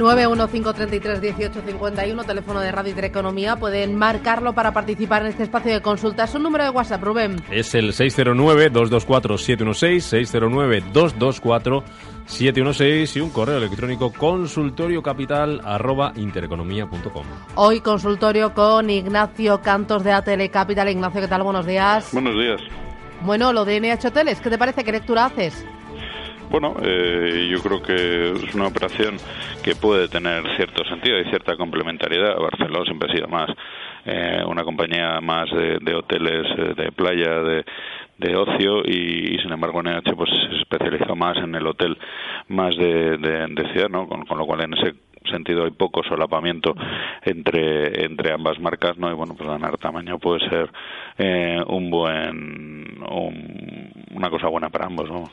915331851, teléfono de Radio Economía. Pueden marcarlo para participar en este espacio de consulta. Es un número de WhatsApp, Rubén. Es el 609-224-716, 609-224-716 y un correo electrónico consultorio capital arroba intereconomía.com. Hoy consultorio con Ignacio Cantos de ATL Capital. Ignacio, ¿qué tal? Buenos días. Buenos días. Bueno, lo de NH Hoteles, ¿qué te parece? ¿Qué lectura haces? Bueno, eh, yo creo que es una operación que puede tener cierto sentido y cierta complementariedad. Barcelona siempre ha sido más eh, una compañía más de, hoteles eh, de playa, de, de ocio y, sin embargo NH pues se especializó más en el hotel más de, de, ciudad, ¿no? Con, lo cual en ese sentido hay poco solapamiento entre entre ambas marcas no y bueno pues ganar tamaño puede ser eh, un buen una cosa buena para ambos vamos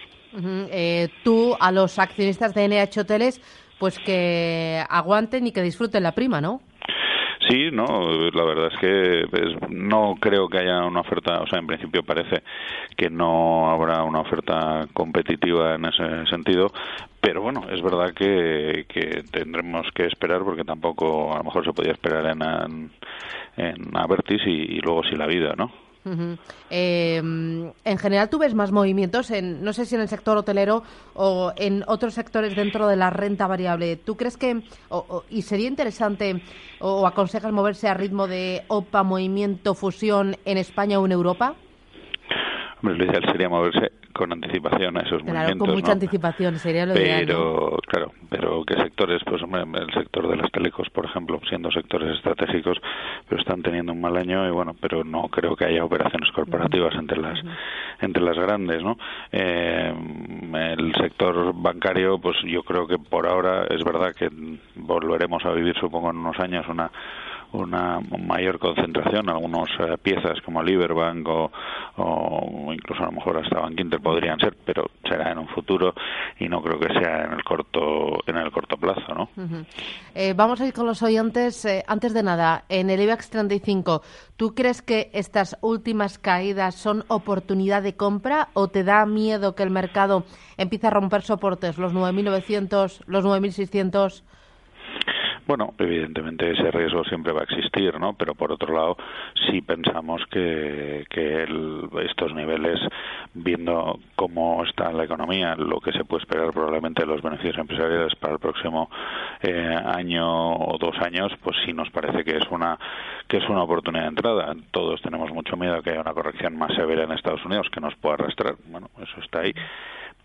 eh, tú a los accionistas de NH Hoteles pues que aguanten y que disfruten la prima no Sí, no, la verdad es que pues, no creo que haya una oferta, o sea, en principio parece que no habrá una oferta competitiva en ese sentido, pero bueno, es verdad que, que tendremos que esperar porque tampoco a lo mejor se podía esperar en, en, Avertis y, y luego sí la vida, ¿no? Em, en general, ¿tú ves más movimientos, en, no sé si en el sector hotelero o en otros sectores dentro de la renta variable? ¿Tú crees que, y sería interesante, o aconsejas moverse a ritmo de OPA, movimiento, fusión en España o en Europa? Hombre, lo ideal sería moverse con anticipación a esos claro, con mucha anticipación sería lo pero, claro, pero ¿qué sectores? Pues hombre, el sector de las telecos, por ejemplo, siendo sectores estratégicos, pero están teniendo un mal año y bueno, pero no creo que haya operaciones corporativas entre las entre las grandes, ¿no? Eh, el sector bancario, pues yo creo que por ahora es verdad que volveremos a vivir, supongo, en unos años una una mayor concentración, algunas eh, piezas como o, o, incluso a lo mejor hasta Bank Inter podrían ser, pero será en un futuro y no creo que sea en el corto en el corto plazo, ¿no? Eh, vamos a ir con los oyentes. Eh, antes de nada, en el IBEX 35, ¿tú crees que estas últimas caídas son oportunidad de compra o te da miedo que el mercado empiece a romper soportes, los 9.900, los 9.600? Bueno, evidentemente ese riesgo siempre va a existir, ¿no? Pero por otro lado, sí pensamos que, que estos niveles, viendo cómo está la economía, lo que se puede esperar probablemente de los beneficios empresariales para el próximo eh, año o dos años, pues sí nos parece que es una que es una oportunidad de entrada. Todos tenemos mucho miedo que haya una corrección más severa en Estados Unidos que nos pueda arrastrar. Bueno, eso está ahí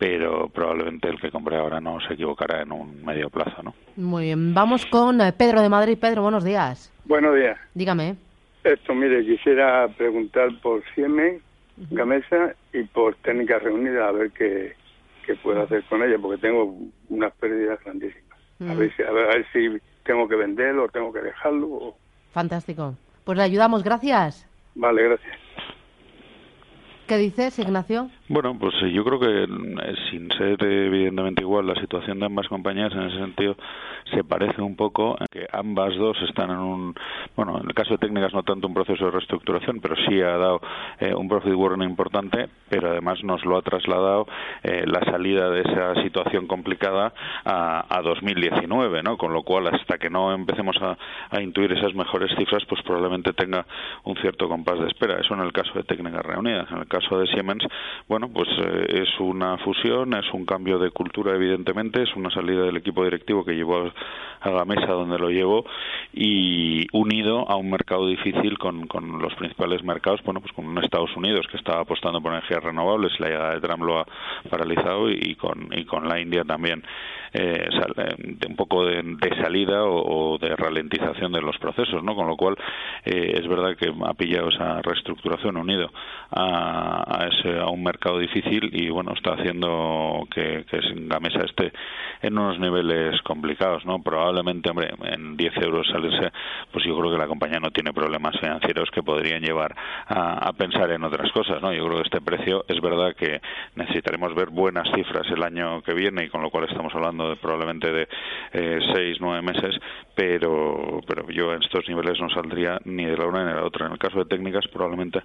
pero probablemente el que compre ahora no se equivocará en un medio plazo, ¿no? Muy bien, vamos con eh, Pedro de Madrid. Pedro, buenos días. Buenos días. Dígame. Esto, mire, quisiera preguntar por Siemens, Gamesa y por Técnicas Reunidas, a ver qué, qué puedo hacer con ella, porque tengo unas pérdidas grandísimas. A, ver si, a, ver, si tengo que venderlo o tengo que dejarlo. Fantástico. Pues le ayudamos, gracias. Vale, gracias. ¿Qué dices, Ignacio? Bueno, pues eh, yo creo que eh, sin ser evidentemente igual la situación de ambas compañías en ese sentido se parece un poco a que ambas dos están en un, bueno, en el caso de técnicas no tanto un proceso de reestructuración, pero sí ha dado eh, un profit warning importante, pero además nos lo ha trasladado la salida de esa situación complicada a, a, 2019, ¿no? Con lo cual hasta que no empecemos a, a, intuir esas mejores cifras, pues probablemente tenga un cierto compás de espera. Eso en el caso de técnicas reunidas. En el caso de Siemens, bueno bueno, pues eh, es una fusión, es un cambio de cultura, evidentemente, es una salida del equipo directivo que llevó a la mesa donde lo llevó y unido a un mercado difícil con, con los principales mercados, bueno, pues con Estados Unidos que estaba apostando por energías renovables, la llegada de Trump lo ha paralizado y, con, la India también eh, de un poco de, salida o, de ralentización de los procesos, ¿no? Con lo cual eh, es verdad que ha pillado esa reestructuración unido a, a, ese, a un mercado difícil y bueno está haciendo que, que la mesa esté en unos niveles complicados, ¿no? Probablemente, hombre, en 10 euros salirse, pues yo creo que la compañía no tiene problemas financieros que podrían llevar a, a pensar en otras cosas, ¿no? Yo creo que este precio es verdad que necesitaremos ver buenas cifras el año que viene y con lo cual estamos hablando de probablemente de eh, seis, nueve meses, pero, pero yo en estos niveles no saldría ni de la una ni de la otra. En el caso de técnicas probablemente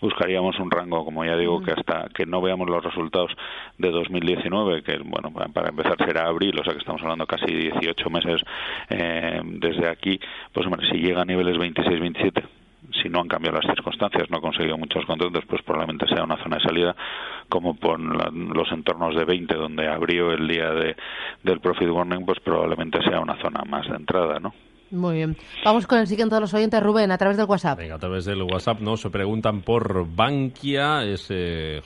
buscaríamos un rango, como ya digo, que hasta que no veamos los resultados de 2019, que bueno, para empezar será abril, o sea que estamos hablando casi 18 meses eh, desde aquí, pues hombre, si llega a niveles 26-27 si no han cambiado las circunstancias, no ha conseguido muchos contratos, pues probablemente sea una zona de salida, como por los entornos de 20, donde abrió el día de, del profit warning, pues probablemente sea una zona más de entrada, ¿no? Muy bien. Vamos con el siguiente de los oyentes, Rubén, a través del WhatsApp. Venga, a través del WhatsApp nos se preguntan por Bankia. Es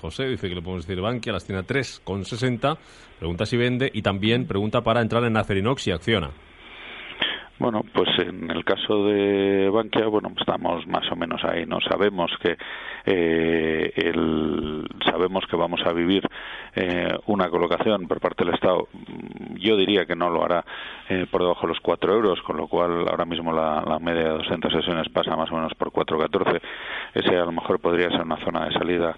José, dice que le podemos decir Bankia, las tiene a 3,60. Pregunta si vende y también pregunta para entrar en Acerinox y Acciona. Bueno, pues en el caso de Bankia, bueno, estamos más o menos ahí, ¿no? Sabemos que eh, el, sabemos que vamos a vivir eh, una colocación por parte del Estado. Yo diría que no lo hará eh, por debajo de los 4 euros, con lo cual ahora mismo la, la media de 200 sesiones pasa más o menos por 4,14. Ese a lo mejor podría ser una zona de salida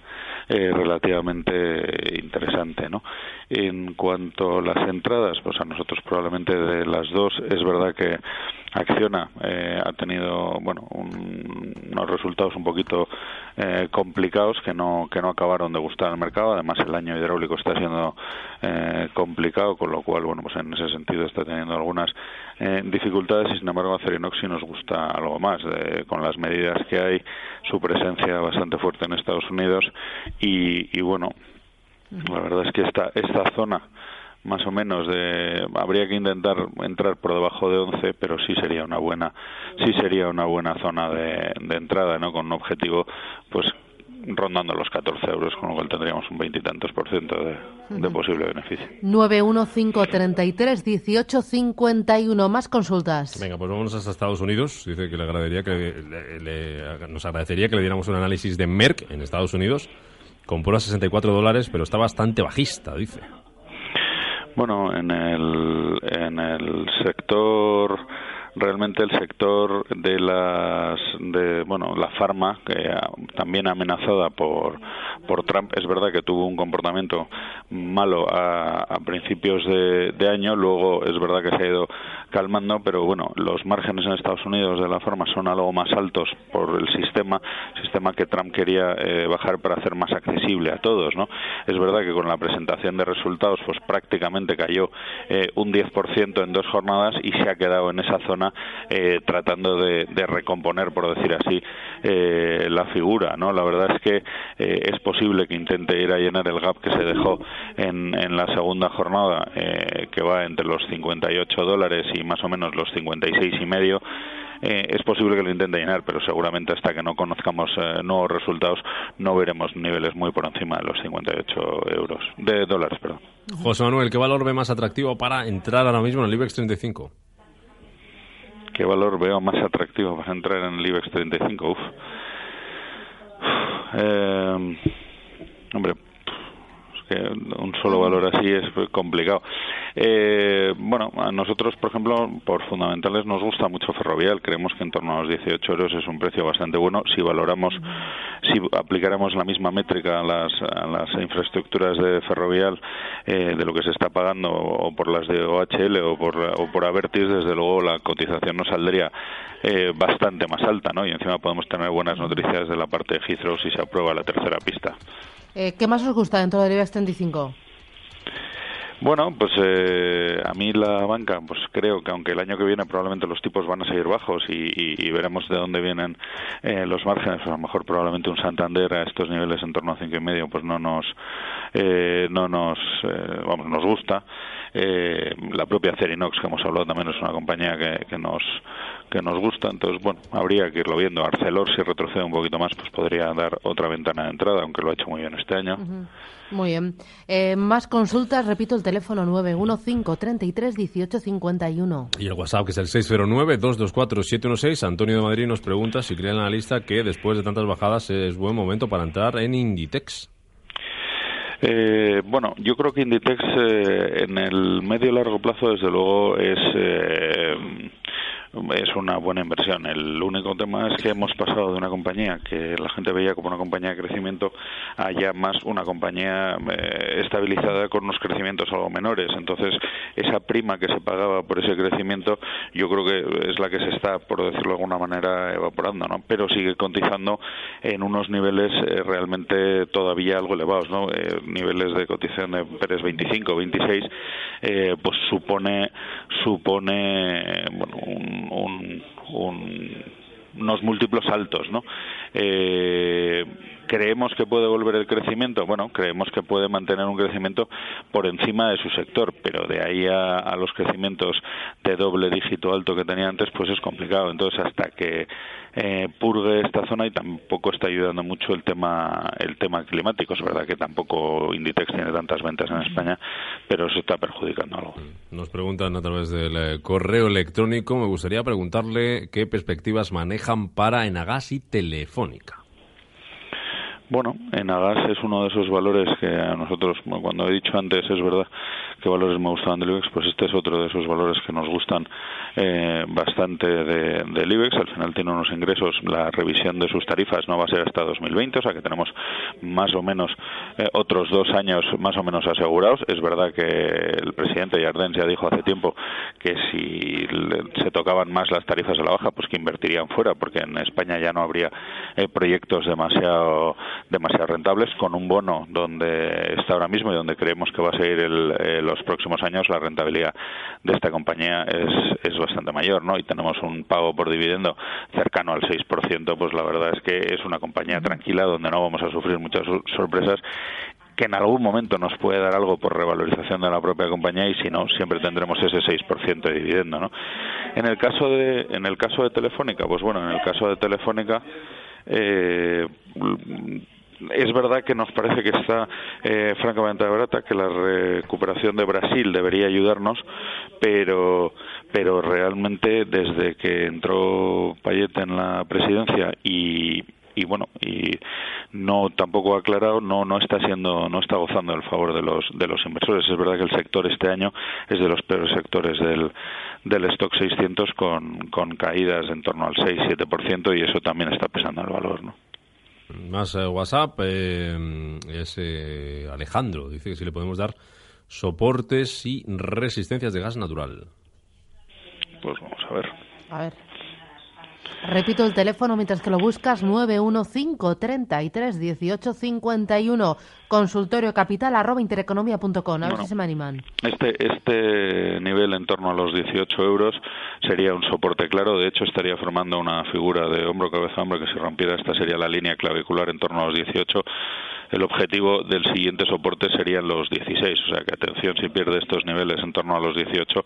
eh, relativamente interesante, ¿no? En cuanto a las entradas, pues a nosotros probablemente de las dos es verdad que Acciona eh, ha tenido bueno unos resultados un poquito eh, complicados que no que no acabaron de gustar al mercado. Además el año hidráulico está siendo eh, complicado con lo cual bueno pues en ese sentido está teniendo algunas dificultades. Y sin embargo Acerinox sí nos gusta algo más con las medidas que hay su presencia bastante fuerte en Estados Unidos. Y, y bueno la verdad es que esta esta zona más o menos de habría que intentar entrar por debajo de 11 pero sí sería una buena sí sería una buena zona de, entrada no con un objetivo pues rondando los 14 euros con lo cual tendríamos un veintitantos por ciento de, de posible beneficio. 915331851 más consultas. Venga pues vamos hasta Estados Unidos. Dice que le agradaría que nos agradecería que le diéramos un análisis de Merck en Estados Unidos compró a 64 dólares pero está bastante bajista dice bueno, en el, en el sector realmente el sector de las de bueno la farma que también amenazada por por Trump es verdad que tuvo un comportamiento malo a, principios de, de, año luego es verdad que se ha ido calmando pero bueno los márgenes en Estados Unidos de la farma son algo más altos por el sistema sistema que Trump quería eh, bajar para hacer más accesible a todos no es verdad que con la presentación de resultados pues prácticamente cayó eh, un 10% en dos jornadas y se ha quedado en esa zona eh, tratando de, recomponer, por decir así, eh, la figura. ¿no? La verdad es que eh, es posible que intente ir a llenar el gap que se dejó en, en la segunda jornada, que va entre los 58 dólares y más o menos los 56 y medio. es posible que lo intente llenar, pero seguramente hasta que no conozcamos nuevos resultados no veremos niveles muy por encima de los 58 euros de dólares, perdón. José Manuel, ¿qué valor ve más atractivo para entrar ahora mismo en el IBEX 35? ¿Qué valor veo más atractivo para entrar en el IBEX 35? Uf. Eh, hombre, un solo valor así es complicado. Eh, bueno, a nosotros, por ejemplo, por fundamentales nos gusta mucho Ferrovial. Creemos que en torno a los 18 euros es un precio bastante bueno. Si valoramos, si aplicáramos la misma métrica a las, las infraestructuras de Ferrovial eh, de lo que se está pagando o por las de OHL o por, o por Avertis, desde luego la cotización nos saldría eh, bastante más alta, ¿no? Y encima podemos tener buenas noticias de la parte de Heathrow si se aprueba la tercera pista. Eh, ¿Qué más os gusta dentro del IBEX 35? Bueno, pues eh, a mí la banca, pues creo que aunque el año que viene probablemente los tipos van a seguir bajos y, veremos de dónde vienen eh, los márgenes, pues a lo mejor probablemente un Santander a estos niveles en torno a cinco y medio, pues no nos, no nos, vamos, nos gusta. la propia Cerinox que hemos hablado también es una compañía que, que nos que nos gusta, entonces bueno, habría que irlo viendo. Arcelor si retrocede un poquito más, pues podría dar otra ventana de entrada, aunque lo ha hecho muy bien este año. Muy bien. Eh, más consultas, repito el teléfono 915 33 18 51. Y el WhatsApp que es el 609 224 716. Antonio de Madrid nos pregunta si cree la lista que después de tantas bajadas es buen momento para entrar en Inditex. Eh, bueno, yo creo que Inditex eh, en el medio largo plazo, desde luego, es es una buena inversión. El único tema es que hemos pasado de una compañía que la gente veía como una compañía de crecimiento a ya más una compañía eh, estabilizada con unos crecimientos algo menores. Entonces, esa prima que se pagaba por ese crecimiento, yo creo que es la que se está, por decirlo de alguna manera, evaporando, ¿no? Pero sigue cotizando en unos niveles eh, realmente todavía algo elevados, ¿no? Eh, niveles de cotización de Pérez 25, 26, pues supone supone bueno, un, unos múltiplos altos, ¿no? Eh, ¿Creemos que puede volver el crecimiento? Bueno, creemos que puede mantener un crecimiento por encima de su sector, pero de ahí a, los crecimientos de doble dígito alto que tenía antes, pues es complicado. Entonces, hasta que eh, purgue esta zona y tampoco está ayudando mucho el tema el tema climático. Es verdad que tampoco Inditex tiene tantas ventas en España, pero eso está perjudicando algo. Nos preguntan a través del eh, correo electrónico. Me gustaría preguntarle qué perspectivas manejan para Enagas y Telefónica radiofónica. Bueno, Enagas es uno de esos valores que a nosotros, cuando he dicho antes, es verdad qué valores me gustaban del IBEX, pues este es otro de esos valores que nos gustan eh, bastante de, del IBEX. Al final tiene unos ingresos, la revisión de sus tarifas no va a ser hasta 2020, o sea que tenemos más o menos eh, otros dos años más o menos asegurados. Es verdad que el presidente Jardins ya dijo hace tiempo que si se tocaban más las tarifas a la baja, pues que invertirían fuera, porque en España ya no habría eh, proyectos demasiado demasiado rentables con un bono donde está ahora mismo y donde creemos que va a seguir el, los próximos años la rentabilidad de esta compañía es, es bastante mayor, ¿no? Y tenemos un pago por dividendo cercano al 6%, pues la verdad es que es una compañía tranquila donde no vamos a sufrir muchas sorpresas que en algún momento nos puede dar algo por revalorización de la propia compañía y si no siempre tendremos ese 6% de dividendo, ¿no? En el caso de en el caso de Telefónica, pues bueno, en el caso de Telefónica eh, es verdad que nos parece que está eh, francamente barata, que la recuperación de Brasil debería ayudarnos, pero pero realmente desde que entró Payet en la presidencia y y bueno y no tampoco ha aclarado no no está siendo no está gozando del favor de los de los inversores. Es verdad que el sector este año es de los peores sectores del del stock 600 con con caídas en torno al 6 7% y eso también está pesando el valor no más eh, WhatsApp eh, es eh, Alejandro. Dice que si le podemos dar soportes y resistencias de gas natural. Pues vamos a ver. A ver. Repito el teléfono mientras que lo buscas, 915 33 18 51 consultorio capital arroba intereconomía.com. A ver si se me animan. Este, este nivel en torno a los 18 euros sería un soporte claro. De hecho, estaría formando una figura de hombro, cabeza, hombro que si rompiera esta sería la línea clavicular en torno a los 18 el objetivo del siguiente soporte serían los 16, o sea que atención si pierde estos niveles en torno a los 18,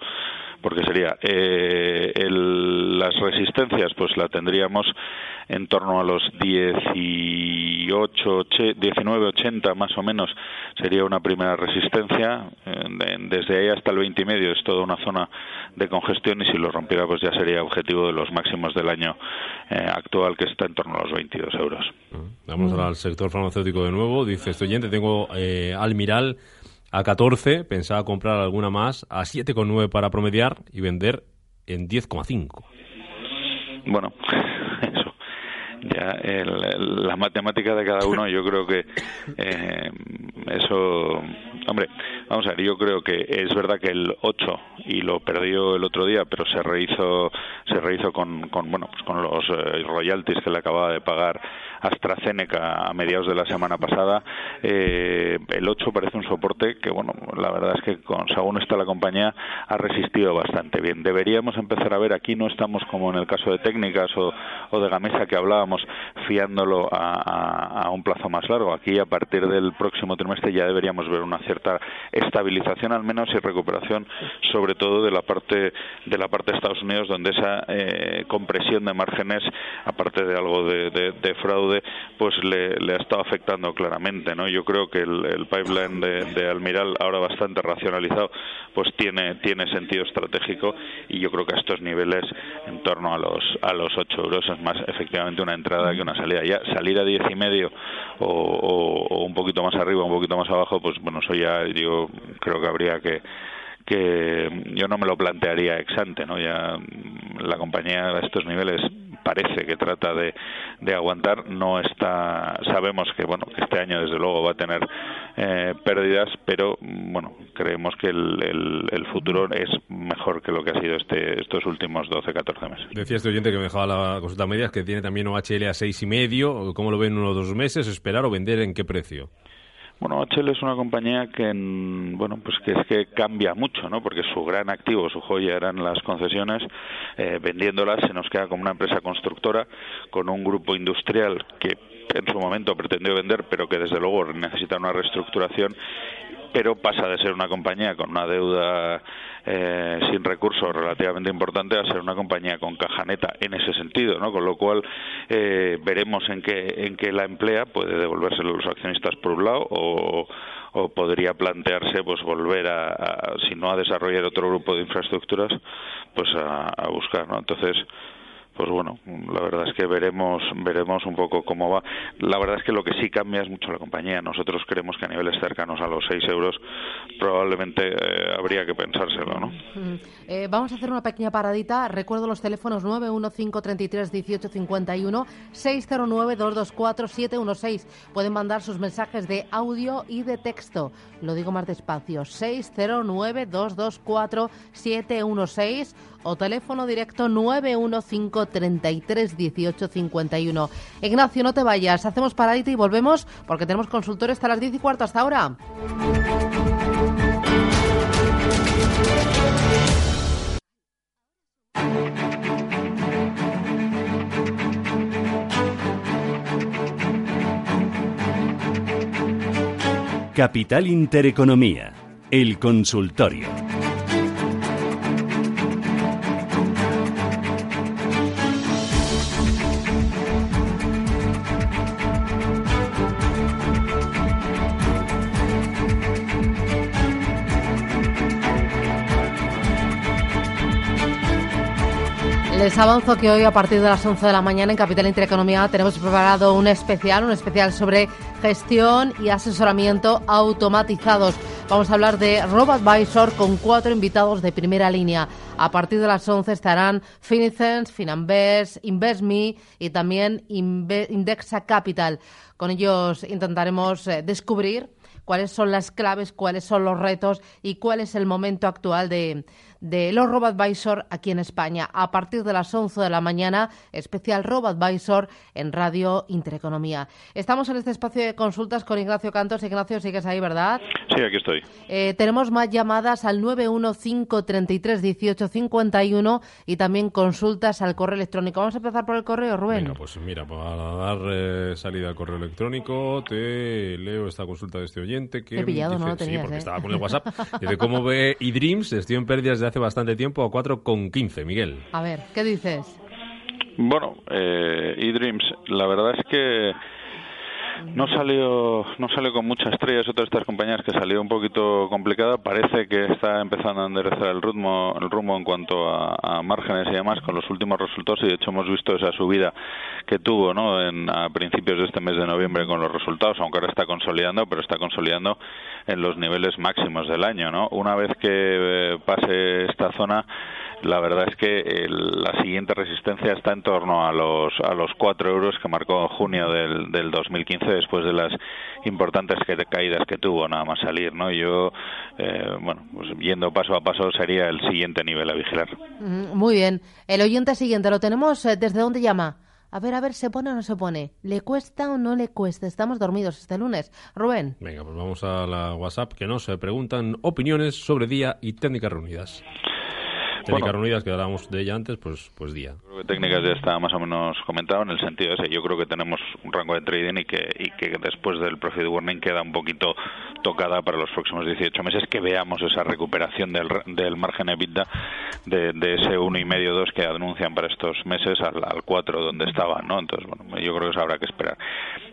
porque sería eh, las resistencias, pues la tendríamos en torno a los 18, 19, 80 más o menos sería una primera resistencia, desde ahí hasta el 20 y medio es toda una zona de congestión y si lo rompiera pues ya sería objetivo de los máximos del año eh, actual que está en torno a los 22 euros. Vamos al sector farmacéutico de nuevo dice, estoy oyente, tengo eh, Almiral a 14, pensaba comprar alguna más a 7,9 para promediar y vender en 10,5. Bueno, eso. Ya la matemática de cada uno, yo creo que eh, eso, hombre, vamos a ver, yo creo que es verdad que el 8 y lo perdió el otro día, pero se rehizo, se rehizo con, con bueno, pues con los eh, royalties que le acababa de pagar AstraZeneca a mediados de la semana pasada, eh, el 8 parece un soporte que, bueno, la verdad es que con, según está la compañía ha resistido bastante bien. Deberíamos empezar a ver, aquí no estamos como en el caso de técnicas o, de Gamesa que hablábamos, fiándolo a, un plazo más largo. Aquí a partir del próximo trimestre ya deberíamos ver una cierta estabilización al menos y recuperación sobre todo de la parte de la parte de Estados Unidos donde esa eh, compresión de márgenes aparte de algo de fraude pues le, le, ha estado afectando claramente. ¿no? Yo creo que el, pipeline de, Almiral, ahora bastante racionalizado, pues tiene, tiene sentido estratégico y yo creo que a estos niveles, en torno a los, a los 8 euros, es más efectivamente una entrada que una salida. Ya salir a 10 y medio o, un poquito más arriba, un poquito más abajo, pues bueno, eso ya yo creo que habría que que yo no me lo plantearía ex ante, ¿no? Ya la compañía a estos niveles parece que trata de, de aguantar, no está, sabemos que bueno este año desde luego va a tener eh, pérdidas, pero bueno creemos que el, el, futuro es mejor que lo que ha sido este, estos últimos 12-14 meses. Decía este oyente que me dejaba la consulta media que tiene también OHL a seis y medio, ¿cómo lo ven uno o dos meses? ¿Esperar o vender en qué precio? Bueno, HL es una compañía que, bueno, pues que es que cambia mucho, ¿no? Porque su gran activo, su joya eran las concesiones. Eh, vendiéndolas se nos queda como una empresa constructora con un grupo industrial que en su momento pretendió vender, pero que desde luego necesita una reestructuración pero pasa de ser una compañía con una deuda eh, sin recursos relativamente importante a ser una compañía con caja neta en ese sentido, ¿no? Con lo cual eh, veremos en qué en qué la emplea, puede devolverse a los accionistas por un lado o, o podría plantearse pues volver a, si no a desarrollar otro grupo de infraestructuras, pues a, a buscar, ¿no? Entonces pues bueno, la verdad es que veremos veremos un poco cómo va. La verdad es que lo que sí cambia es mucho la compañía. Nosotros creemos que a niveles cercanos a los 6 euros probablemente eh, habría que pensárselo, ¿no? Eh, vamos a hacer una pequeña paradita. Recuerdo los teléfonos 915331851, 609224716. Pueden mandar sus mensajes de audio y de texto. Lo digo más despacio. 609224716 o teléfono directo 915 33 18 51. Ignacio, no te vayas, hacemos paradita y volvemos porque tenemos consultores hasta las 10 y cuarto. Hasta ahora. Capital Intereconomía, el consultorio. Les avanzo que hoy a partir de las 11 de la mañana en Capital Intereconomía tenemos preparado un especial, un especial sobre gestión y asesoramiento automatizados. Vamos a hablar de RoboAdvisor con cuatro invitados de primera línea. A partir de las 11 estarán Finicens, Finambers, InvestMe y también Indexa Capital. Con ellos intentaremos eh, descubrir cuáles son las claves, cuáles son los retos y cuál es el momento actual de, de los RoboAdvisor aquí en España. A partir de las 11 de la mañana, especial RoboAdvisor en Radio Intereconomía. Estamos en este espacio de consultas con Ignacio Cantos. Ignacio, sigues ahí, ¿verdad? Sí, aquí estoy. Eh, tenemos más llamadas al 915331851 y también consultas al correo electrónico. Vamos a empezar por el correo, Rubén. Venga, pues mira, para dar eh, salida al correo electrónico, te leo esta consulta de este oyente que... He pillado, no lo tenías, Sí, porque ¿eh? estaba con el WhatsApp. Dice, ¿cómo ve eDreams? Estoy en pérdidas de hace bastante tiempo a 4,15, Miguel. A ver, ¿qué dices? Bueno, eh, eDreams, la verdad es que no salió no salió con mucha estrella es otra de estas compañías que salió un poquito complicada. Parece que está empezando a enderezar el ritmo el rumbo en cuanto a, a márgenes y demás con los últimos resultados. Y de hecho hemos visto esa subida que tuvo no en, a principios de este mes de noviembre con los resultados aunque ahora está consolidando pero está consolidando en los niveles máximos del año no una vez que eh, pase esta zona la verdad es que el, la siguiente resistencia está en torno a los a los 4 euros que marcó en junio del, del 2015 después de las importantes que, caídas que tuvo nada más salir no yo eh, bueno pues yendo paso a paso sería el siguiente nivel a vigilar Muy bien. El oyente siguiente, ¿lo tenemos? eh, ¿Desde dónde llama? A ver, a ver, ¿se pone o no se pone? ¿Le cuesta o no le cuesta? Estamos dormidos este lunes. Rubén. Venga, pues vamos a la WhatsApp que nos eh, preguntan opiniones sobre día y técnicas reunidas. Técnicas Bueno. reunidas que hablábamos de ella antes, pues, pues día. Creo que técnicas ya está más o menos comentado en el sentido ese. Yo creo que tenemos un rango de trading y que, y que después del profit warning queda un poquito tocada para los próximos 18 meses que veamos esa recuperación del, del margen EBITDA de, de ese uno y medio dos que anuncian para estos meses al, al 4 donde estaban, ¿no? Entonces, bueno, yo creo que eso habrá que esperar.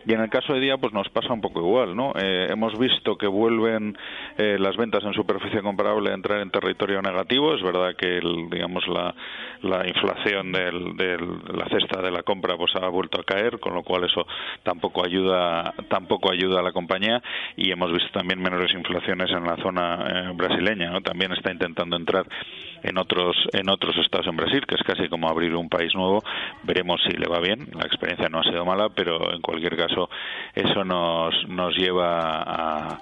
Y en el caso de Día, pues nos pasa un poco igual, ¿no? Eh, hemos visto que vuelven eh, las ventas en superficie comparable a entrar en territorio negativo. Es verdad que, el, digamos, la, la inflación del, la cesta de la compra pues ha vuelto a caer, con lo cual eso tampoco ayuda, tampoco ayuda a la compañía. Y hemos visto también menores inflaciones en la zona eh, brasileña, ¿no? También está intentando entrar en otros en otros estados en Brasil, que es casi como abrir un país nuevo. Veremos si le va bien. La experiencia no ha sido mala, pero en cualquier caso eso nos nos lleva a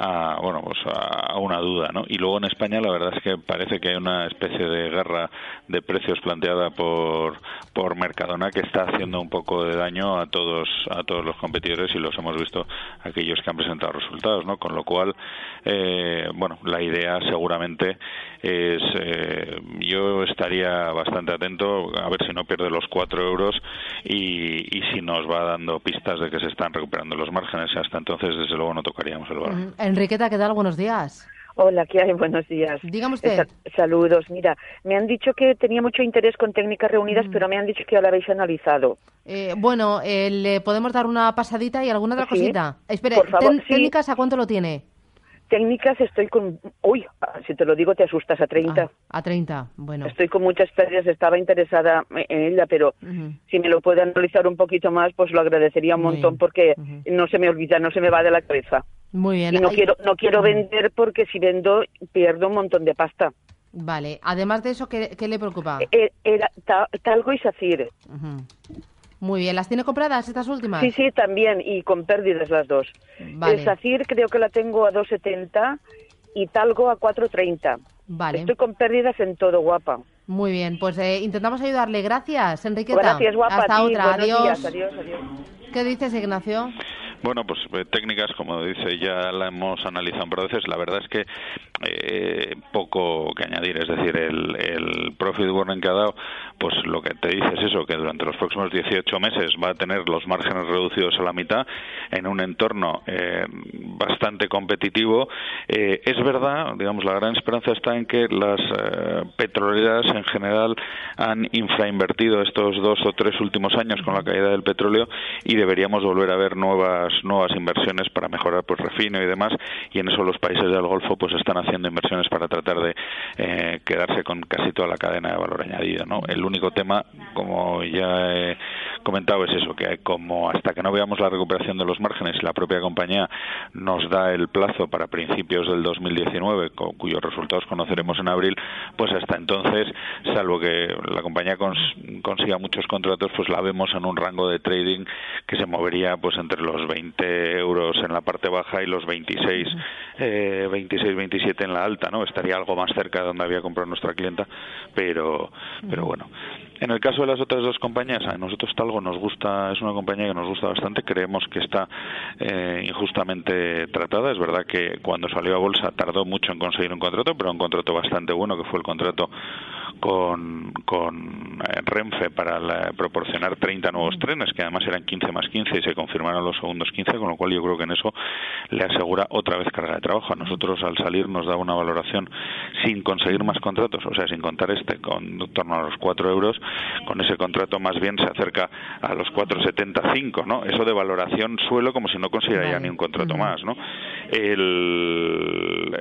a, bueno, pues a una duda, ¿no? Y luego en España la verdad es que parece que hay una especie de guerra de precios planteada por, por Mercadona que está haciendo un poco de daño a todos a todos los competidores y los hemos visto aquellos que han presentado resultados, ¿no? Con lo cual, eh, bueno, la idea seguramente es eh, yo estaría bastante atento a ver si no pierde los cuatro euros y, y si nos va dando pistas de que se están recuperando los márgenes. Hasta entonces, desde luego, no tocaríamos el valor. Enriqueta, ¿qué tal? Buenos días. Hola, ¿qué hay? Buenos días. Dígame usted. saludos. Mira, me han dicho que tenía mucho interés con técnicas reunidas, mm. pero me han dicho que ya lo habéis analizado. Eh, bueno, eh, ¿le podemos dar una pasadita y alguna otra cosita? Espere, ¿técnicas a cuánto lo tiene? Técnicas estoy con... Uy, si te lo digo te asustas, a 30. Ah, a 30, bueno. Estoy con muchas pérdidas, estaba interesada en ella, pero si me lo puede analizar un poquito más, pues lo agradecería un montón porque no se me olvida, no se me va de la cabeza. Muy bien. Y no quiero, no quiero vender porque si vendo pierdo un montón de pasta. Vale. Además de eso, ¿qué, le preocupa? Eh, era, talgo y Sacir. Muy bien. ¿Las tiene compradas estas últimas? Sí, sí, también. Y con pérdidas las dos. Vale. El Sacir creo que la tengo a 2,70 y Talgo a 4,30. Vale. Estoy con pérdidas en todo, guapa. Muy bien. Pues eh, intentamos ayudarle. Gracias, Enriqueta. Gracias, guapa. Hasta otra. adiós. adiós, adiós. ¿Qué dices, Ignacio? Bueno, pues eh, técnicas, como dice, ya la hemos analizado de veces. La verdad es que eh, poco que añadir. Es decir, el, el profit warning que ha dado, pues lo que te dice es eso, que durante los próximos 18 meses va a tener los márgenes reducidos a la mitad en un entorno eh, bastante competitivo. Eh, es verdad, digamos, la gran esperanza está en que las eh, petroleras en general han infrainvertido estos dos o tres últimos años con la caída del petróleo y deberíamos volver a ver nuevas nuevas inversiones para mejorar pues refino y demás y en eso los países del Golfo pues están haciendo inversiones para tratar de eh, quedarse con casi toda la cadena de valor añadido no el único tema como ya he comentado es eso que como hasta que no veamos la recuperación de los márgenes la propia compañía nos da el plazo para principios del 2019 con, cuyos resultados conoceremos en abril pues hasta entonces salvo que la compañía consiga muchos contratos pues la vemos en un rango de trading que se movería pues entre los 20 euros en la parte baja y los 26 eh, 26 27 en la alta no estaría algo más cerca de donde había comprado nuestra clienta pero pero bueno. En el caso de las otras dos compañías, a nosotros Talgo nos gusta, es una compañía que nos gusta bastante, creemos que está eh, injustamente tratada. Es verdad que cuando salió a bolsa tardó mucho en conseguir un contrato, pero un contrato bastante bueno, que fue el contrato con, con eh, Renfe para proporcionar 30 nuevos trenes, que además eran 15 más 15 y se confirmaron los segundos 15, con lo cual yo creo que en eso le asegura otra vez carga de trabajo. A nosotros al salir nos da una valoración sin conseguir más contratos, o sea, sin contar este, con en torno a los 4 euros, con ese contrato más bien se acerca a los 4,75, ¿no? Eso de valoración suelo como si no consiguiera ya ni un contrato más, ¿no? El,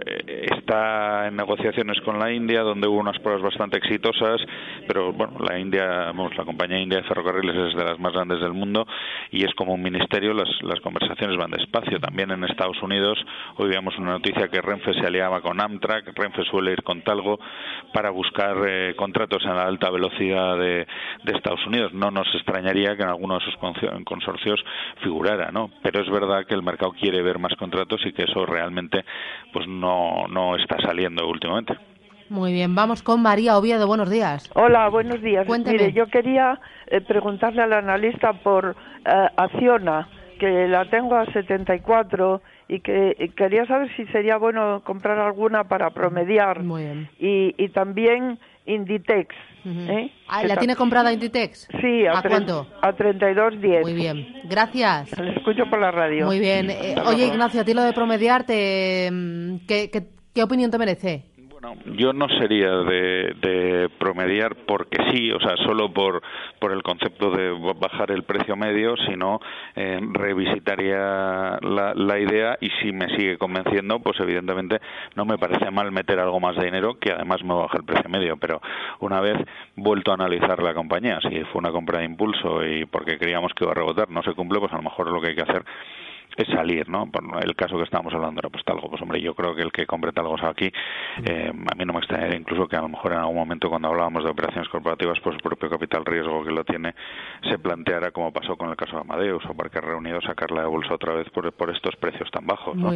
está en negociaciones con la India, donde hubo unas pruebas bastante exitosas, pero bueno, la India, vamos, la compañía india de ferrocarriles es de las más grandes del mundo y es como un ministerio, las, las conversaciones van despacio. También en Estados Unidos, hoy veíamos una noticia que Renfe se aliaba con Amtrak, Renfe suele ir con Talgo para buscar eh, contratos en la alta velocidad de, de, Estados Unidos. No nos extrañaría que en alguno de esos consorcios figurara, ¿no? Pero es verdad que el mercado quiere ver más contratos y que eso realmente pues no, no está saliendo últimamente. Muy bien, vamos con María Oviedo. Buenos días. Hola, buenos días. Mire, yo quería eh, preguntarle al analista por eh, Acciona, que la tengo a 74 y que quería saber si sería bueno comprar alguna para promediar. Muy bien. Y, y también Inditex. ¿eh? Ah, ¿La tiene comprada Inditex? Sí. ¿A, cuánto? A 32.10. Muy bien. Gracias. Le escucho por la radio. Muy bien. Eh, oye, Ignacio, a ti lo de promediar, te, mm, ¿qué, qué, qué opinión te merece? Bueno, yo no sería de, promediar porque sí, o sea, solo por, por el concepto de bajar el precio medio, sino eh, revisitaría la, la idea y si me sigue convenciendo, pues evidentemente no me parece mal meter algo más de dinero que además me baja el precio medio, pero una vez vuelto a analizar la compañía, si fue una compra de impulso y porque creíamos que iba a rebotar, no se cumple, pues a lo mejor lo que hay que hacer es salir, ¿no? Por el caso que estábamos hablando era pues talgo, pues hombre, yo creo que el que compre talgos aquí, eh, a mí no me extrañaría incluso que a lo mejor en algún momento cuando hablábamos de operaciones corporativas, pues el propio capital riesgo que lo tiene se planteara como pasó con el caso de Amadeus o porque reunido sacarla de bolsa otra vez por, por estos precios tan bajos, ¿no?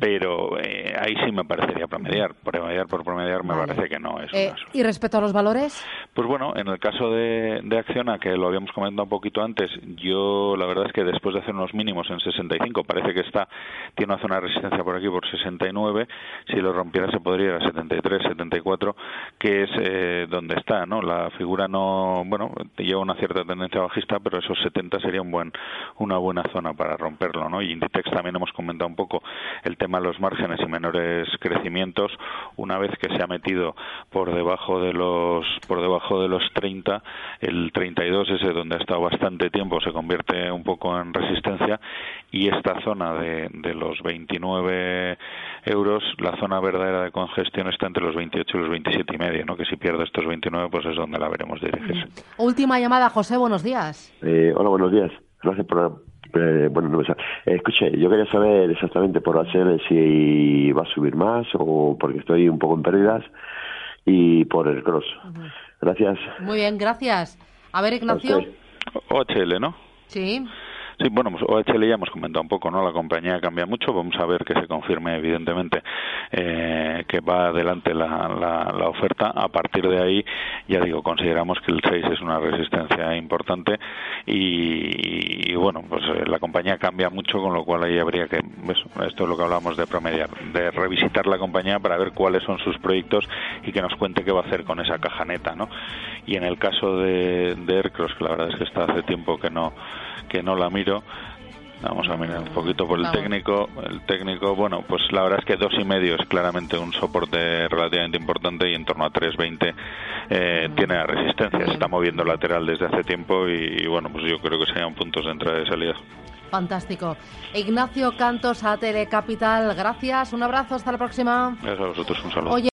Pero eh, ahí sí me parecería promediar, promediar por promediar me parece que no es. Eh, ¿Y respecto a los valores? Pues bueno, en el caso de, de Acciona, que lo habíamos comentado un poquito antes, yo la verdad es que después de hacer unos mínimos en 60 parece que está tiene una zona de resistencia por aquí por 69, si lo rompiera se podría ir a 73, 74, que es eh, donde está, ¿no? La figura no, bueno, lleva una cierta tendencia bajista, pero esos 70 sería un buen una buena zona para romperlo, ¿no? Y Inditex también hemos comentado un poco el tema de los márgenes y menores crecimientos, una vez que se ha metido por debajo de los por debajo de los 30, el 32 ese donde ha estado bastante tiempo se convierte un poco en resistencia esta zona de, de los 29 euros, la zona verdadera de congestión está entre los 28 y los 27 y medio, ¿no? Que si pierde estos 29, pues es donde la veremos dirigirse. Última llamada, José, buenos días. Eh, hola, buenos días. Gracias por eh, bueno, no, eh, escuche, yo quería saber exactamente por hacer si va a subir más o porque estoy un poco en pérdidas y por el cross. Gracias. Muy bien, gracias. A ver, Ignacio. OHL, ¿no? Sí. Sí, bueno, pues OHL ya hemos comentado un poco, ¿no? La compañía cambia mucho, vamos a ver que se confirme evidentemente eh, que va adelante la, la, oferta. A partir de ahí, ya digo, consideramos que el 6 es una resistencia importante y, bueno, pues eh, la compañía cambia mucho, con lo cual ahí habría que, esto es lo que hablamos de promediar, de revisitar la compañía para ver cuáles son sus proyectos y que nos cuente qué va a hacer con esa caja neta, ¿no? Y en el caso de, de Aircross, que la verdad es que está hace tiempo que no que no la miro. Vamos a mirar un poquito por el técnico. El técnico, bueno, pues la verdad es que dos y medio es claramente un soporte relativamente importante y en torno a 3.20 eh, tiene la resistencia. Se está moviendo lateral desde hace tiempo y, bueno, pues yo creo que serían puntos de entrada y salida. Fantástico. Ignacio Cantos a Telecapital, gracias. Un abrazo, hasta la próxima. Gracias a vosotros, un saludo.